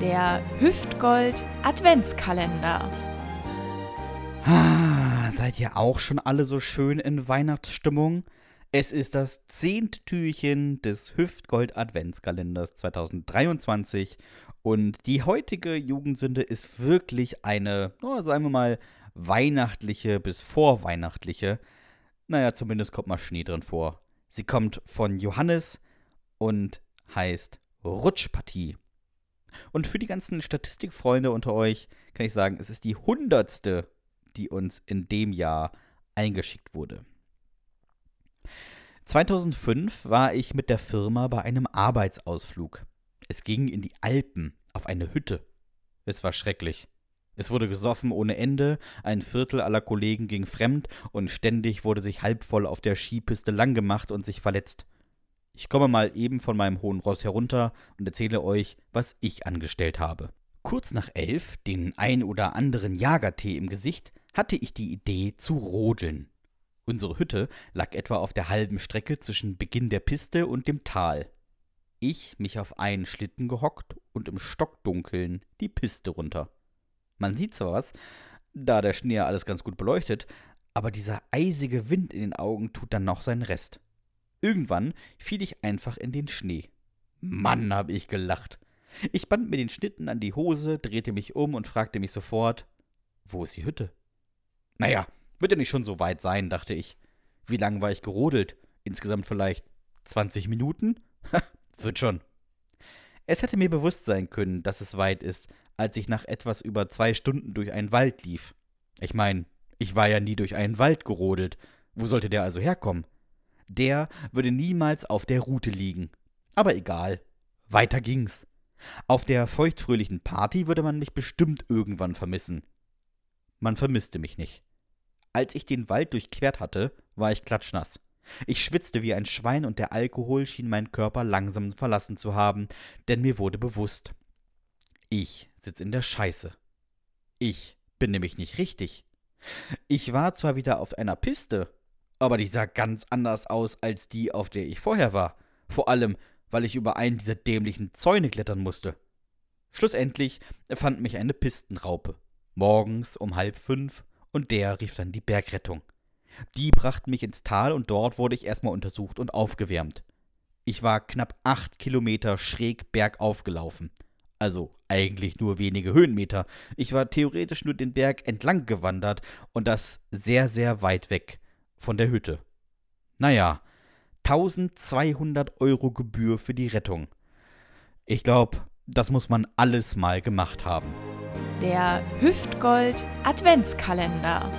Der Hüftgold Adventskalender. Ah, seid ihr auch schon alle so schön in Weihnachtsstimmung? Es ist das zehnte Türchen des Hüftgold Adventskalenders 2023 und die heutige Jugendsünde ist wirklich eine, oh, sagen wir mal, weihnachtliche bis vorweihnachtliche. Naja, zumindest kommt mal Schnee drin vor. Sie kommt von Johannes und heißt Rutschpartie. Und für die ganzen Statistikfreunde unter euch kann ich sagen, es ist die hundertste, die uns in dem Jahr eingeschickt wurde. 2005 war ich mit der Firma bei einem Arbeitsausflug. Es ging in die Alpen auf eine Hütte. Es war schrecklich. Es wurde gesoffen ohne Ende, ein Viertel aller Kollegen ging fremd und ständig wurde sich halbvoll auf der Skipiste langgemacht und sich verletzt. Ich komme mal eben von meinem hohen Ross herunter und erzähle euch, was ich angestellt habe. Kurz nach elf, den ein oder anderen Jagertee im Gesicht, hatte ich die Idee zu rodeln. Unsere Hütte lag etwa auf der halben Strecke zwischen Beginn der Piste und dem Tal. Ich mich auf einen Schlitten gehockt und im Stockdunkeln die Piste runter. Man sieht zwar was, da der Schnee alles ganz gut beleuchtet, aber dieser eisige Wind in den Augen tut dann noch seinen Rest. Irgendwann fiel ich einfach in den Schnee. Mann, hab ich gelacht. Ich band mir den Schnitten an die Hose, drehte mich um und fragte mich sofort, wo ist die Hütte? Naja, wird ja nicht schon so weit sein, dachte ich. Wie lang war ich gerodelt? Insgesamt vielleicht 20 Minuten? wird schon. Es hätte mir bewusst sein können, dass es weit ist, als ich nach etwas über zwei Stunden durch einen Wald lief. Ich meine, ich war ja nie durch einen Wald gerodelt. Wo sollte der also herkommen? Der würde niemals auf der Route liegen. Aber egal. Weiter ging's. Auf der feuchtfröhlichen Party würde man mich bestimmt irgendwann vermissen. Man vermisste mich nicht. Als ich den Wald durchquert hatte, war ich klatschnass. Ich schwitzte wie ein Schwein und der Alkohol schien meinen Körper langsam verlassen zu haben, denn mir wurde bewusst, ich sitz in der Scheiße. Ich bin nämlich nicht richtig. Ich war zwar wieder auf einer Piste, aber die sah ganz anders aus als die, auf der ich vorher war. Vor allem, weil ich über einen dieser dämlichen Zäune klettern musste. Schlussendlich fand mich eine Pistenraupe. Morgens um halb fünf und der rief dann die Bergrettung. Die brachten mich ins Tal und dort wurde ich erstmal untersucht und aufgewärmt. Ich war knapp acht Kilometer schräg bergauf gelaufen. Also eigentlich nur wenige Höhenmeter. Ich war theoretisch nur den Berg entlang gewandert und das sehr, sehr weit weg von der Hütte. Naja, 1200 Euro Gebühr für die Rettung. Ich glaube, das muss man alles mal gemacht haben. Der Hüftgold Adventskalender.